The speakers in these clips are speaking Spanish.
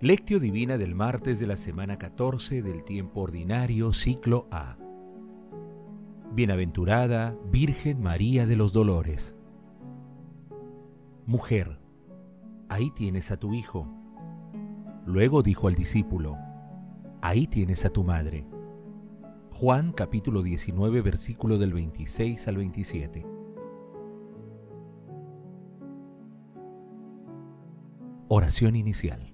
Lectio Divina del martes de la semana 14 del tiempo ordinario, ciclo A. Bienaventurada Virgen María de los Dolores. Mujer, ahí tienes a tu hijo. Luego dijo al discípulo, ahí tienes a tu madre. Juan capítulo 19 versículo del 26 al 27. Oración inicial.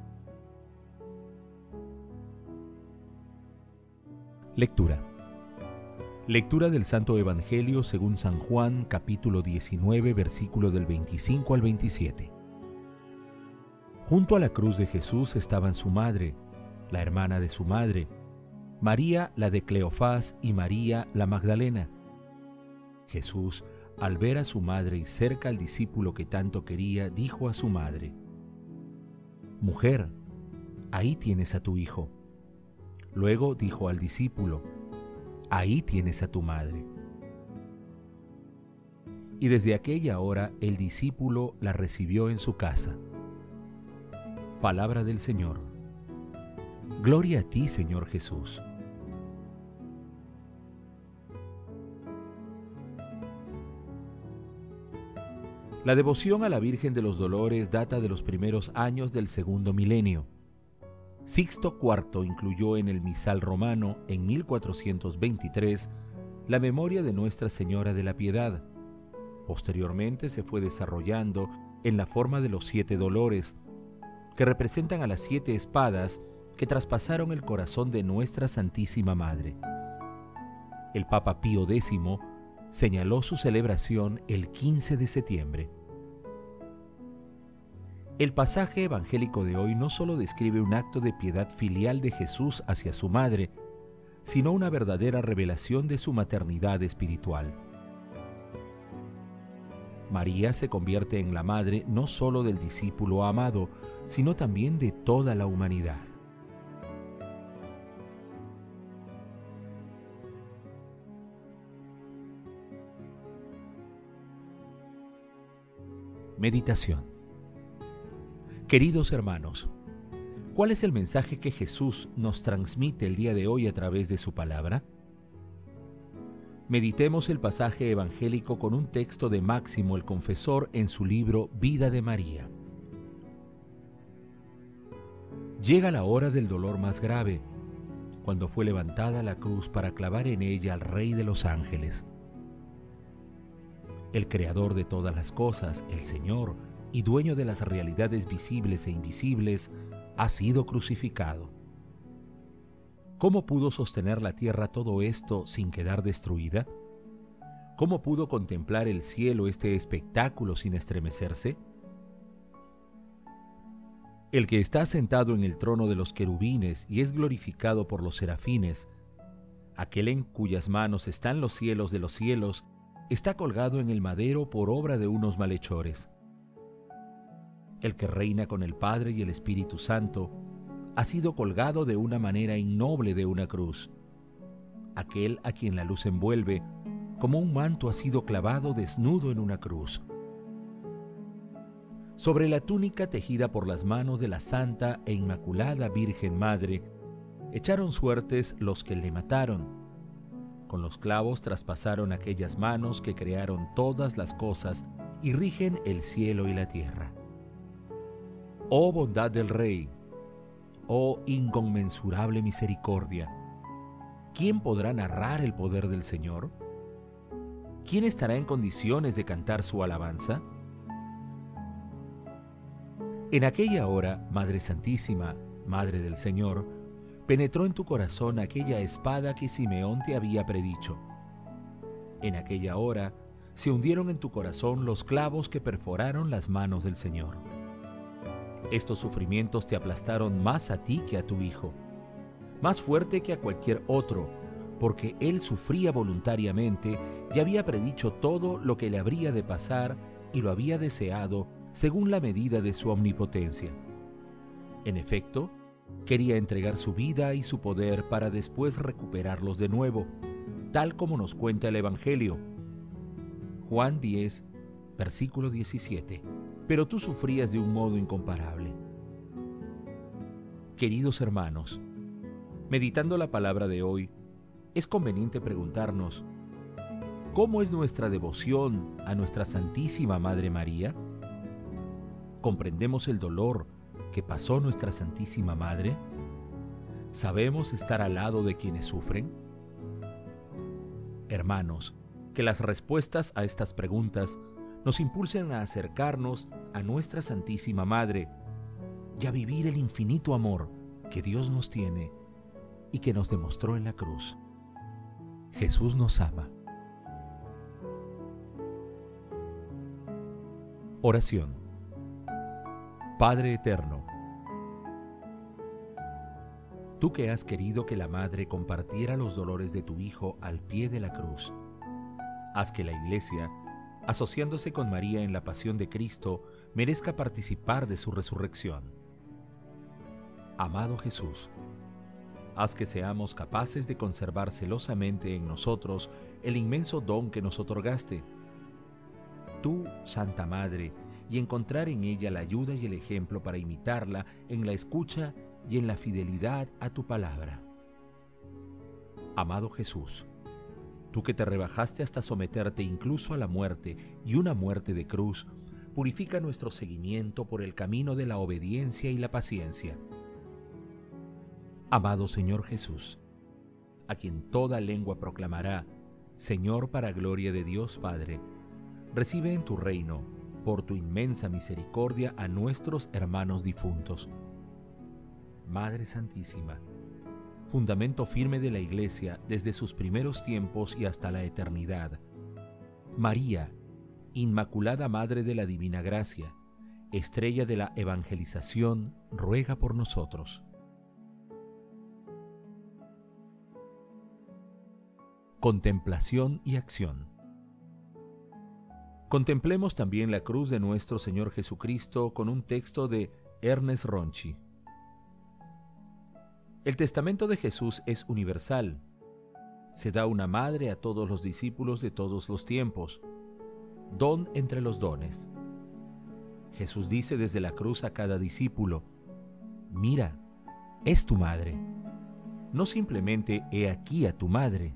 Lectura. Lectura del Santo Evangelio según San Juan capítulo 19 versículo del 25 al 27. Junto a la cruz de Jesús estaban su madre, la hermana de su madre, María la de Cleofás y María la Magdalena. Jesús, al ver a su madre y cerca al discípulo que tanto quería, dijo a su madre, Mujer, ahí tienes a tu hijo. Luego dijo al discípulo, Ahí tienes a tu madre. Y desde aquella hora el discípulo la recibió en su casa. Palabra del Señor. Gloria a ti, Señor Jesús. La devoción a la Virgen de los Dolores data de los primeros años del segundo milenio. Sixto IV incluyó en el misal romano en 1423 la memoria de Nuestra Señora de la Piedad. Posteriormente se fue desarrollando en la forma de los siete dolores, que representan a las siete espadas que traspasaron el corazón de Nuestra Santísima Madre. El Papa Pío X señaló su celebración el 15 de septiembre. El pasaje evangélico de hoy no solo describe un acto de piedad filial de Jesús hacia su madre, sino una verdadera revelación de su maternidad espiritual. María se convierte en la madre no solo del discípulo amado, sino también de toda la humanidad. Meditación Queridos hermanos, ¿cuál es el mensaje que Jesús nos transmite el día de hoy a través de su palabra? Meditemos el pasaje evangélico con un texto de Máximo el Confesor en su libro Vida de María. Llega la hora del dolor más grave, cuando fue levantada la cruz para clavar en ella al Rey de los ángeles. El Creador de todas las cosas, el Señor, y dueño de las realidades visibles e invisibles, ha sido crucificado. ¿Cómo pudo sostener la tierra todo esto sin quedar destruida? ¿Cómo pudo contemplar el cielo este espectáculo sin estremecerse? El que está sentado en el trono de los querubines y es glorificado por los serafines, aquel en cuyas manos están los cielos de los cielos, está colgado en el madero por obra de unos malhechores el que reina con el Padre y el Espíritu Santo, ha sido colgado de una manera innoble de una cruz. Aquel a quien la luz envuelve, como un manto ha sido clavado desnudo en una cruz. Sobre la túnica tejida por las manos de la Santa e Inmaculada Virgen Madre, echaron suertes los que le mataron. Con los clavos traspasaron aquellas manos que crearon todas las cosas y rigen el cielo y la tierra. Oh bondad del Rey, oh inconmensurable misericordia, ¿quién podrá narrar el poder del Señor? ¿Quién estará en condiciones de cantar su alabanza? En aquella hora, Madre Santísima, Madre del Señor, penetró en tu corazón aquella espada que Simeón te había predicho. En aquella hora se hundieron en tu corazón los clavos que perforaron las manos del Señor. Estos sufrimientos te aplastaron más a ti que a tu hijo, más fuerte que a cualquier otro, porque él sufría voluntariamente y había predicho todo lo que le habría de pasar y lo había deseado según la medida de su omnipotencia. En efecto, quería entregar su vida y su poder para después recuperarlos de nuevo, tal como nos cuenta el Evangelio. Juan 10, versículo 17. Pero tú sufrías de un modo incomparable. Queridos hermanos, meditando la palabra de hoy, es conveniente preguntarnos, ¿cómo es nuestra devoción a nuestra Santísima Madre María? ¿Comprendemos el dolor que pasó nuestra Santísima Madre? ¿Sabemos estar al lado de quienes sufren? Hermanos, que las respuestas a estas preguntas nos impulsen a acercarnos a nuestra Santísima Madre y a vivir el infinito amor que Dios nos tiene y que nos demostró en la cruz. Jesús nos ama. Oración. Padre Eterno, tú que has querido que la Madre compartiera los dolores de tu Hijo al pie de la cruz, haz que la Iglesia, asociándose con María en la pasión de Cristo, merezca participar de su resurrección. Amado Jesús, haz que seamos capaces de conservar celosamente en nosotros el inmenso don que nos otorgaste. Tú, Santa Madre, y encontrar en ella la ayuda y el ejemplo para imitarla en la escucha y en la fidelidad a tu palabra. Amado Jesús, tú que te rebajaste hasta someterte incluso a la muerte y una muerte de cruz, purifica nuestro seguimiento por el camino de la obediencia y la paciencia. Amado Señor Jesús, a quien toda lengua proclamará, Señor para gloria de Dios Padre, recibe en tu reino por tu inmensa misericordia a nuestros hermanos difuntos. Madre Santísima, fundamento firme de la Iglesia desde sus primeros tiempos y hasta la eternidad. María, Inmaculada Madre de la Divina Gracia, estrella de la evangelización, ruega por nosotros. Contemplación y acción. Contemplemos también la cruz de nuestro Señor Jesucristo con un texto de Ernest Ronchi. El testamento de Jesús es universal. Se da una madre a todos los discípulos de todos los tiempos. Don entre los dones. Jesús dice desde la cruz a cada discípulo, mira, es tu madre. No simplemente he aquí a tu madre.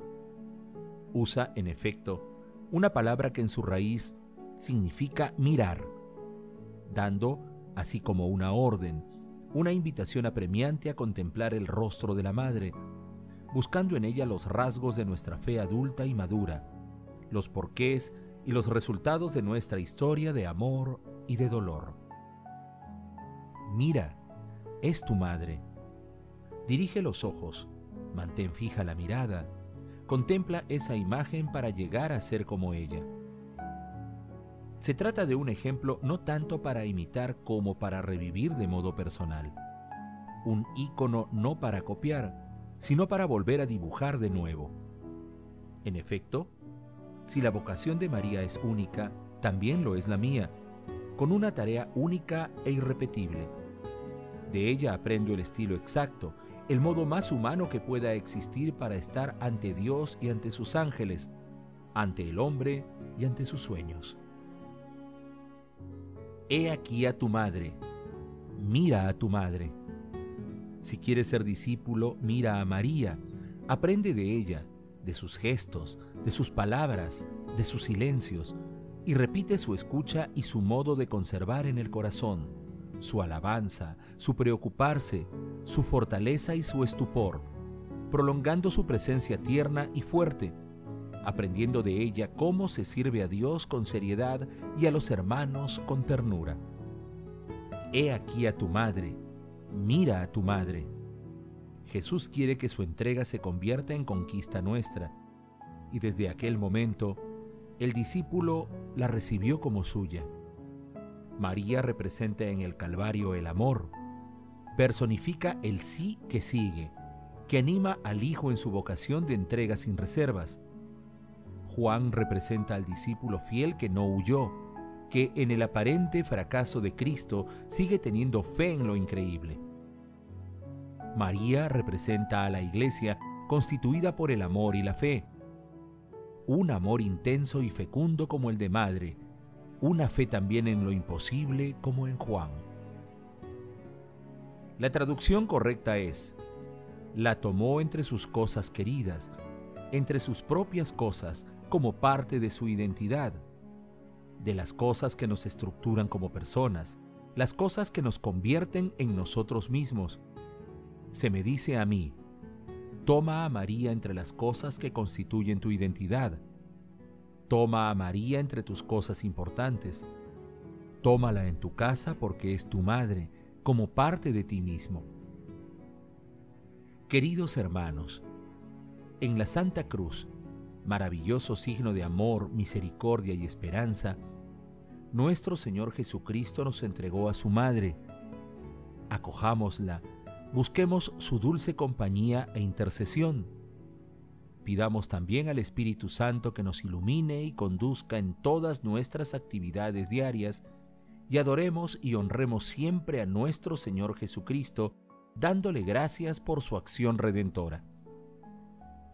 Usa, en efecto, una palabra que en su raíz significa mirar, dando, así como una orden, una invitación apremiante a contemplar el rostro de la Madre, buscando en ella los rasgos de nuestra fe adulta y madura, los porqués y los resultados de nuestra historia de amor y de dolor. Mira, es tu madre. Dirige los ojos, mantén fija la mirada, contempla esa imagen para llegar a ser como ella. Se trata de un ejemplo no tanto para imitar como para revivir de modo personal. Un ícono no para copiar, sino para volver a dibujar de nuevo. En efecto, si la vocación de María es única, también lo es la mía, con una tarea única e irrepetible. De ella aprendo el estilo exacto, el modo más humano que pueda existir para estar ante Dios y ante sus ángeles, ante el hombre y ante sus sueños. He aquí a tu madre, mira a tu madre. Si quieres ser discípulo, mira a María, aprende de ella, de sus gestos, de sus palabras, de sus silencios, y repite su escucha y su modo de conservar en el corazón, su alabanza, su preocuparse, su fortaleza y su estupor, prolongando su presencia tierna y fuerte, aprendiendo de ella cómo se sirve a Dios con seriedad y a los hermanos con ternura. He aquí a tu madre, mira a tu madre. Jesús quiere que su entrega se convierta en conquista nuestra, y desde aquel momento el discípulo la recibió como suya. María representa en el Calvario el amor, personifica el sí que sigue, que anima al Hijo en su vocación de entrega sin reservas. Juan representa al discípulo fiel que no huyó, que en el aparente fracaso de Cristo sigue teniendo fe en lo increíble. María representa a la Iglesia constituida por el amor y la fe. Un amor intenso y fecundo como el de Madre, una fe también en lo imposible como en Juan. La traducción correcta es, la tomó entre sus cosas queridas, entre sus propias cosas, como parte de su identidad, de las cosas que nos estructuran como personas, las cosas que nos convierten en nosotros mismos. Se me dice a mí, toma a María entre las cosas que constituyen tu identidad, Toma a María entre tus cosas importantes. Tómala en tu casa porque es tu madre, como parte de ti mismo. Queridos hermanos, en la Santa Cruz, maravilloso signo de amor, misericordia y esperanza, nuestro Señor Jesucristo nos entregó a su Madre. Acojámosla, busquemos su dulce compañía e intercesión Pidamos también al Espíritu Santo que nos ilumine y conduzca en todas nuestras actividades diarias y adoremos y honremos siempre a nuestro Señor Jesucristo, dándole gracias por su acción redentora.